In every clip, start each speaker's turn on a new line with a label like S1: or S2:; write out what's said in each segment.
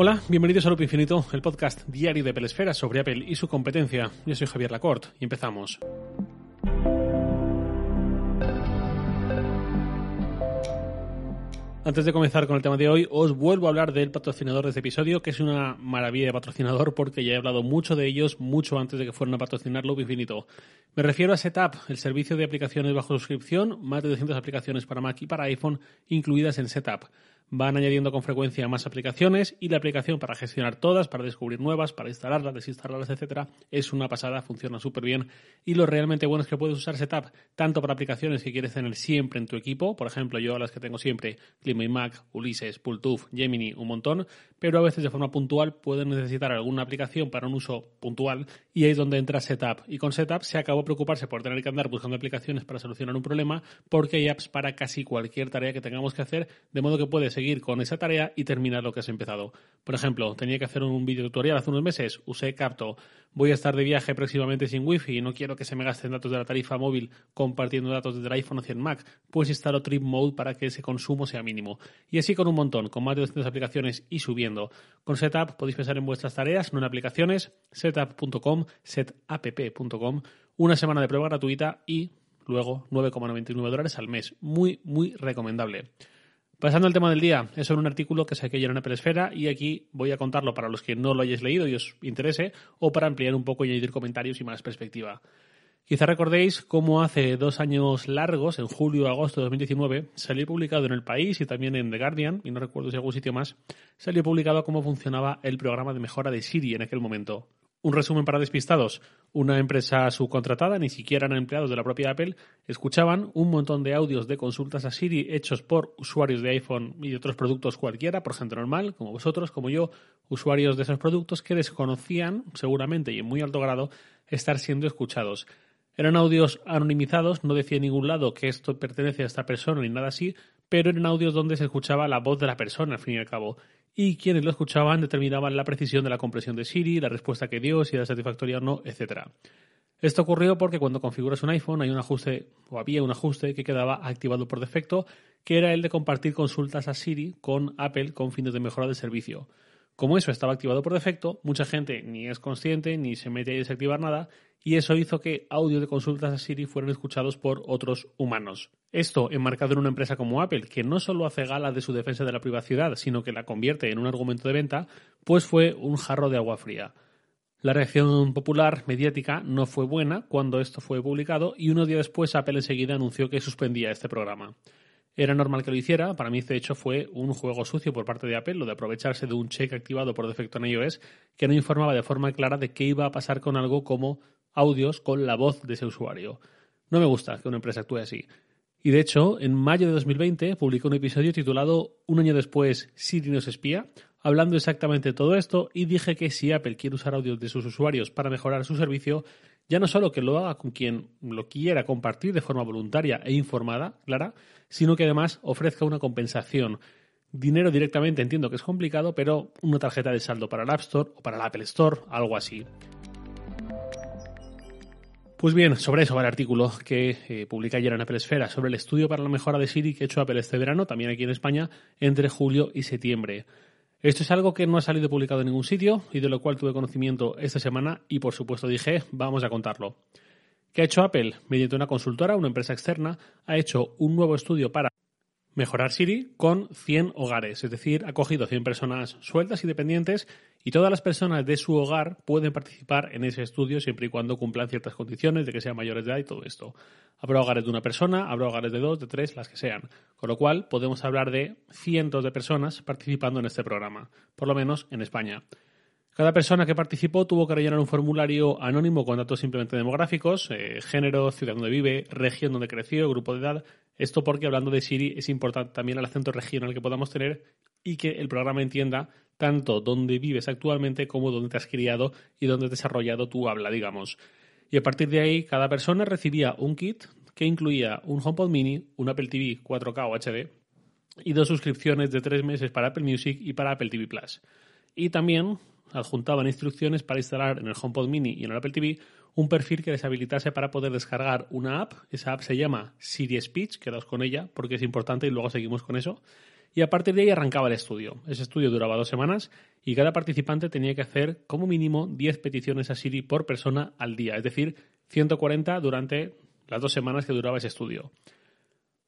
S1: Hola, bienvenidos a Loop Infinito, el podcast diario de Pelesfera sobre Apple y su competencia. Yo soy Javier Lacorte y empezamos. Antes de comenzar con el tema de hoy, os vuelvo a hablar del patrocinador de este episodio, que es una maravilla de patrocinador porque ya he hablado mucho de ellos mucho antes de que fueran a patrocinar Loop Infinito. Me refiero a Setup, el servicio de aplicaciones bajo suscripción, más de 200 aplicaciones para Mac y para iPhone incluidas en Setup van añadiendo con frecuencia más aplicaciones y la aplicación para gestionar todas, para descubrir nuevas, para instalarlas, desinstalarlas, etcétera, es una pasada, funciona súper bien. Y lo realmente bueno es que puedes usar Setup tanto para aplicaciones que quieres tener siempre en tu equipo, por ejemplo, yo las que tengo siempre, Mac, Ulises, Pultuf, Gemini, un montón, pero a veces de forma puntual puedes necesitar alguna aplicación para un uso puntual y ahí es donde entra Setup. Y con Setup se acabó preocuparse por tener que andar buscando aplicaciones para solucionar un problema porque hay apps para casi cualquier tarea que tengamos que hacer, de modo que puedes seguir con esa tarea y terminar lo que has empezado. Por ejemplo, tenía que hacer un video tutorial hace unos meses, usé Capto. Voy a estar de viaje próximamente sin wifi y no quiero que se me gasten datos de la tarifa móvil compartiendo datos desde el iPhone hacia el Mac, pues instalo Trip Mode para que ese consumo sea mínimo. Y así con un montón, con más de 200 aplicaciones y subiendo. Con Setup podéis pensar en vuestras tareas, no en aplicaciones, setup.com, setapp.com, una semana de prueba gratuita y luego 9,99 dólares al mes. Muy, muy recomendable. Pasando al tema del día, es sobre un artículo que saqué ayer en Apple Esfera y aquí voy a contarlo para los que no lo hayáis leído y os interese o para ampliar un poco y añadir comentarios y más perspectiva. Quizá recordéis cómo hace dos años largos, en julio o agosto de 2019, salió publicado en El País y también en The Guardian, y no recuerdo si algún sitio más, salió publicado cómo funcionaba el programa de mejora de Siri en aquel momento. Un resumen para despistados. Una empresa subcontratada, ni siquiera eran empleados de la propia Apple, escuchaban un montón de audios de consultas a Siri hechos por usuarios de iPhone y de otros productos cualquiera, por gente normal, como vosotros, como yo, usuarios de esos productos que desconocían, seguramente y en muy alto grado, estar siendo escuchados. Eran audios anonimizados, no decía en ningún lado que esto pertenece a esta persona ni nada así, pero eran audios donde se escuchaba la voz de la persona, al fin y al cabo y quienes lo escuchaban determinaban la precisión de la compresión de Siri, la respuesta que dio, si era satisfactoria o no, etc. Esto ocurrió porque cuando configuras un iPhone hay un ajuste, o había un ajuste que quedaba activado por defecto, que era el de compartir consultas a Siri con Apple con fines de mejora del servicio. Como eso estaba activado por defecto, mucha gente ni es consciente ni se mete a desactivar nada y eso hizo que audio de consultas a Siri fueran escuchados por otros humanos. Esto, enmarcado en una empresa como Apple, que no solo hace gala de su defensa de la privacidad, sino que la convierte en un argumento de venta, pues fue un jarro de agua fría. La reacción popular mediática no fue buena cuando esto fue publicado y unos días después Apple enseguida anunció que suspendía este programa. Era normal que lo hiciera. Para mí, de hecho, fue un juego sucio por parte de Apple, lo de aprovecharse de un check activado por defecto en iOS que no informaba de forma clara de qué iba a pasar con algo como audios con la voz de ese usuario. No me gusta que una empresa actúe así. Y de hecho, en mayo de 2020 publicó un episodio titulado Un año después, Siri nos espía, hablando exactamente de todo esto y dije que si Apple quiere usar audios de sus usuarios para mejorar su servicio, ya no solo que lo haga con quien lo quiera compartir de forma voluntaria e informada, clara, sino que además ofrezca una compensación. Dinero directamente entiendo que es complicado, pero una tarjeta de saldo para el App Store o para el Apple Store, algo así. Pues bien, sobre eso va el artículo que eh, publica ayer en Apple Esfera, sobre el estudio para la mejora de Siri que ha hecho Apple este verano, también aquí en España, entre julio y septiembre. Esto es algo que no ha salido publicado en ningún sitio y de lo cual tuve conocimiento esta semana y por supuesto dije, vamos a contarlo. ¿Qué ha hecho Apple? Mediante una consultora, una empresa externa, ha hecho un nuevo estudio para mejorar Siri con 100 hogares, es decir, ha cogido 100 personas sueltas y dependientes y todas las personas de su hogar pueden participar en ese estudio siempre y cuando cumplan ciertas condiciones de que sean mayores de edad y todo esto. Habrá hogares de una persona, habrá hogares de dos, de tres, las que sean. Con lo cual podemos hablar de cientos de personas participando en este programa, por lo menos en España. Cada persona que participó tuvo que rellenar un formulario anónimo con datos simplemente demográficos, eh, género, ciudad donde vive, región donde creció, grupo de edad. Esto porque hablando de Siri es importante también el acento regional que podamos tener y que el programa entienda tanto dónde vives actualmente como dónde te has criado y dónde has desarrollado tu habla, digamos. Y a partir de ahí, cada persona recibía un kit que incluía un HomePod Mini, un Apple TV 4K o HD y dos suscripciones de tres meses para Apple Music y para Apple TV Plus. Y también adjuntaban instrucciones para instalar en el HomePod Mini y en el Apple TV un perfil que les habilitase para poder descargar una app. Esa app se llama Siri Speech, quedaos con ella porque es importante y luego seguimos con eso y a partir de ahí arrancaba el estudio. Ese estudio duraba dos semanas y cada participante tenía que hacer como mínimo 10 peticiones a Siri por persona al día, es decir, 140 durante las dos semanas que duraba ese estudio.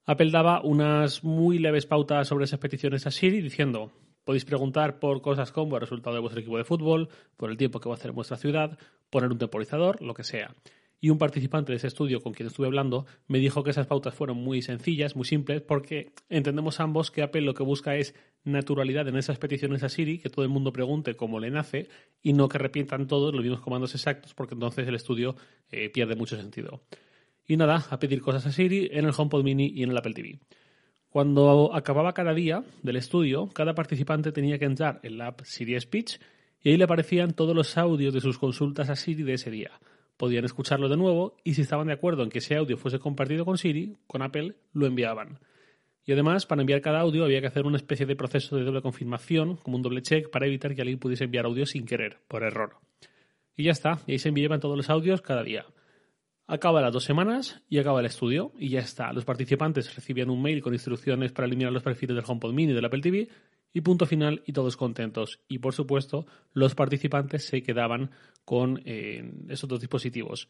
S1: Apple daba unas muy leves pautas sobre esas peticiones a Siri diciendo podéis preguntar por cosas como el resultado de vuestro equipo de fútbol, por el tiempo que va a hacer en vuestra ciudad, poner un temporizador, lo que sea y un participante de ese estudio con quien estuve hablando me dijo que esas pautas fueron muy sencillas, muy simples, porque entendemos ambos que Apple lo que busca es naturalidad en esas peticiones a Siri, que todo el mundo pregunte cómo le nace y no que repientan todos los mismos comandos exactos, porque entonces el estudio eh, pierde mucho sentido. Y nada, a pedir cosas a Siri en el HomePod Mini y en el Apple TV. Cuando acababa cada día del estudio, cada participante tenía que entrar en la app Siri Speech y ahí le aparecían todos los audios de sus consultas a Siri de ese día podían escucharlo de nuevo y si estaban de acuerdo en que ese audio fuese compartido con Siri, con Apple, lo enviaban. Y además, para enviar cada audio había que hacer una especie de proceso de doble confirmación, como un doble check, para evitar que alguien pudiese enviar audio sin querer, por error. Y ya está, y ahí se enviaban todos los audios cada día. Acaba las dos semanas y acaba el estudio, y ya está. Los participantes recibían un mail con instrucciones para eliminar los perfiles del HomePod Mini y del Apple TV, y punto final y todos contentos. Y por supuesto, los participantes se quedaban con eh, esos dos dispositivos.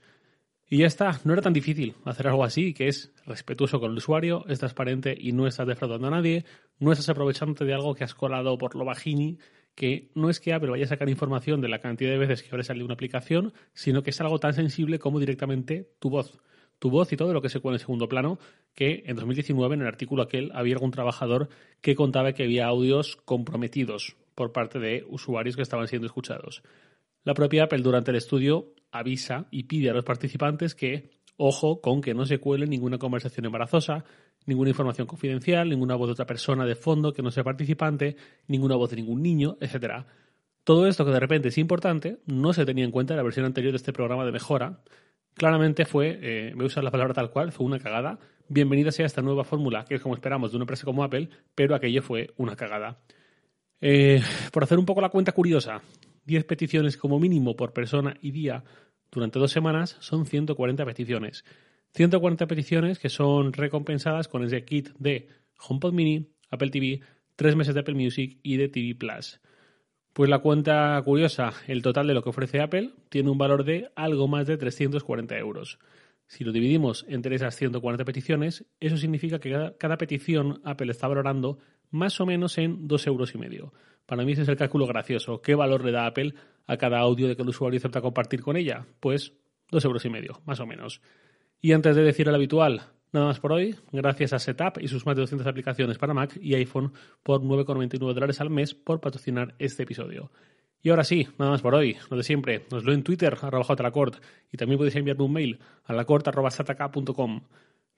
S1: Y ya está, no era tan difícil hacer algo así, que es respetuoso con el usuario, es transparente y no estás defraudando a nadie, no estás aprovechándote de algo que has colado por lo bajini, que no es que Apple vaya a sacar información de la cantidad de veces que abre salir una aplicación, sino que es algo tan sensible como directamente tu voz tu voz y todo lo que se cuela en segundo plano, que en 2019 en el artículo aquel había algún trabajador que contaba que había audios comprometidos por parte de usuarios que estaban siendo escuchados. La propia Apple durante el estudio avisa y pide a los participantes que, ojo con que no se cuele ninguna conversación embarazosa, ninguna información confidencial, ninguna voz de otra persona de fondo que no sea participante, ninguna voz de ningún niño, etc. Todo esto que de repente es importante no se tenía en cuenta en la versión anterior de este programa de mejora, claramente fue, eh, voy la palabra tal cual, fue una cagada. Bienvenida sea esta nueva fórmula, que es como esperamos de una empresa como Apple, pero aquello fue una cagada. Eh, por hacer un poco la cuenta curiosa, 10 peticiones como mínimo por persona y día durante dos semanas son 140 peticiones. 140 peticiones que son recompensadas con ese kit de HomePod Mini, Apple TV, 3 meses de Apple Music y de TV Plus. Pues la cuenta curiosa, el total de lo que ofrece Apple tiene un valor de algo más de 340 euros. Si lo dividimos entre esas 140 peticiones, eso significa que cada, petición Apple está valorando más o menos en 2 euros y medio. Para mí ese es el cálculo gracioso. ¿Qué valor le da Apple a cada audio de que el usuario acepta compartir con ella? Pues 2 euros y medio, más o menos. Y antes de decir el habitual, Nada más por hoy, gracias a Setup y sus más de 200 aplicaciones para Mac y iPhone por 9,99 dólares al mes por patrocinar este episodio. Y ahora sí, nada más por hoy, lo de siempre, nos lo en Twitter, arroba jlacort, y también podéis enviarme un mail a lacort.sataka.com.